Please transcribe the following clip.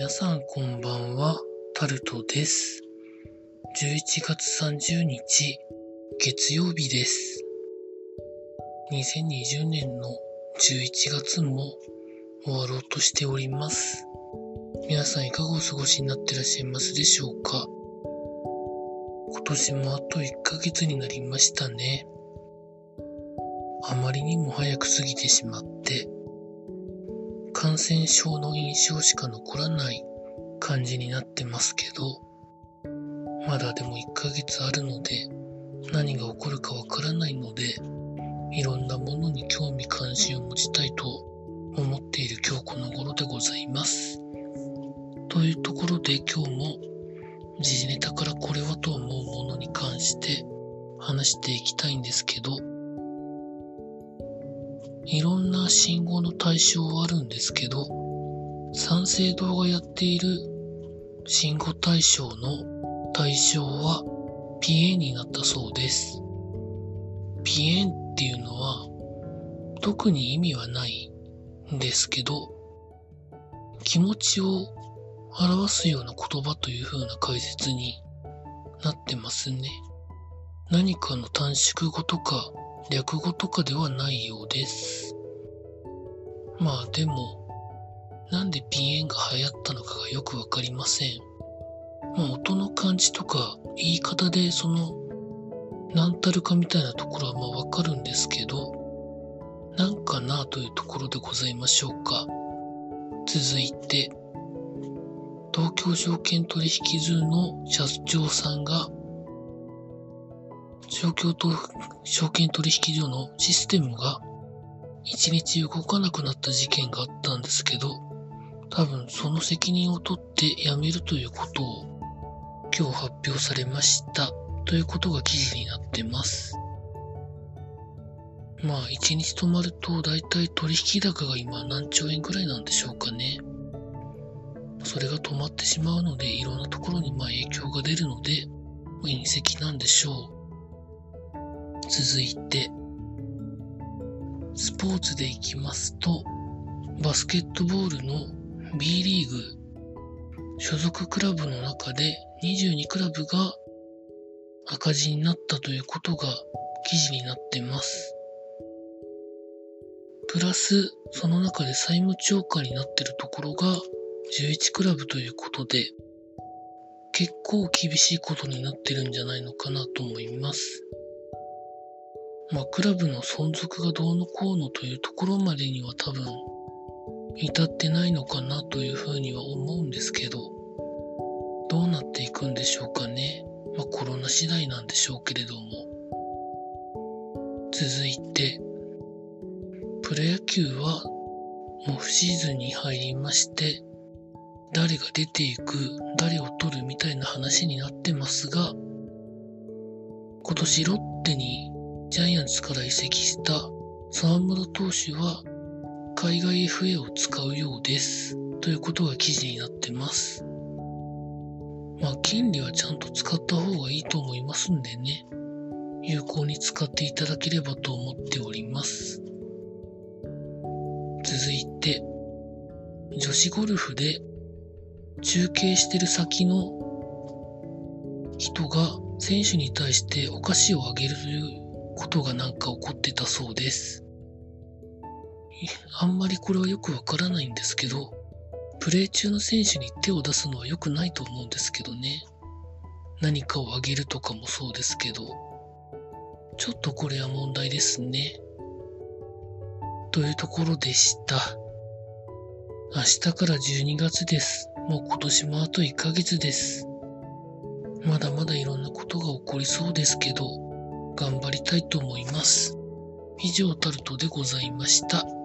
皆さんこんばんは、タルトです。11月30日、月曜日です。2020年の11月も終わろうとしております。皆さんいかがお過ごしになってらっしゃいますでしょうか？今年もあと1ヶ月になりましたね。あまりにも早く過ぎてしまって、感染症の印象しか残らない感じになってますけど、まだでも1ヶ月あるので、何が起こるかわからないので、いろんなものに興味関心を持ちたいと思っている今日この頃でございます。というところで今日も時事ネタからこれはと思うものに関して話していきたいんですけど、いろんな信号の対象はあるんですけど、三省堂がやっている信号対象の対象はピエンになったそうです。ピエンっていうのは特に意味はないんですけど、気持ちを表すような言葉という風な解説になってますね。何かの短縮語とか略語とかではないようです。まあでも、なんでピエンが流行ったのかがよくわかりません。まあ音の感じとか言い方でその何たるかみたいなところはまあわかるんですけど、なんかなというところでございましょうか。続いて、東京証券取引所の社長さんが東京と証券取引所のシステムが一日動かなくなった事件があったんですけど、多分その責任を取って辞めるということを今日発表されましたということが記事になってます。まあ一日止まると大体取引高が今何兆円くらいなんでしょうかね。それが止まってしまうのでいろんなところにまあ影響が出るので、隕石なんでしょう。続いて、スポーツでいきますと、バスケットボールの B リーグ所属クラブの中で22クラブが赤字になったということが記事になってます。プラス、その中で債務超過になってるところが11クラブということで、結構厳しいことになってるんじゃないのかなと思います。まあ、クラブの存続がどうのこうのというところまでには多分、至ってないのかなというふうには思うんですけど、どうなっていくんでしょうかね。まあ、コロナ次第なんでしょうけれども。続いて、プロ野球はオフシーズンに入りまして、誰が出ていく、誰を取るみたいな話になってますが、今年ロッテにジャイアンツから移籍した沢村投手は海外 FA を使うようです。ということが記事になってます。まあ、権利はちゃんと使った方がいいと思いますんでね。有効に使っていただければと思っております。続いて、女子ゴルフで中継してる先の人が選手に対してお菓子をあげるということがなんか起こってたそうです。あんまりこれはよくわからないんですけど、プレー中の選手に手を出すのは良くないと思うんですけどね。何かをあげるとかもそうですけど、ちょっとこれは問題ですね。というところでした。明日から12月です。もう今年もあと1ヶ月です。まだまだいろんなことが起こりそうですけど、頑張りたいと思います。以上タルトでございました。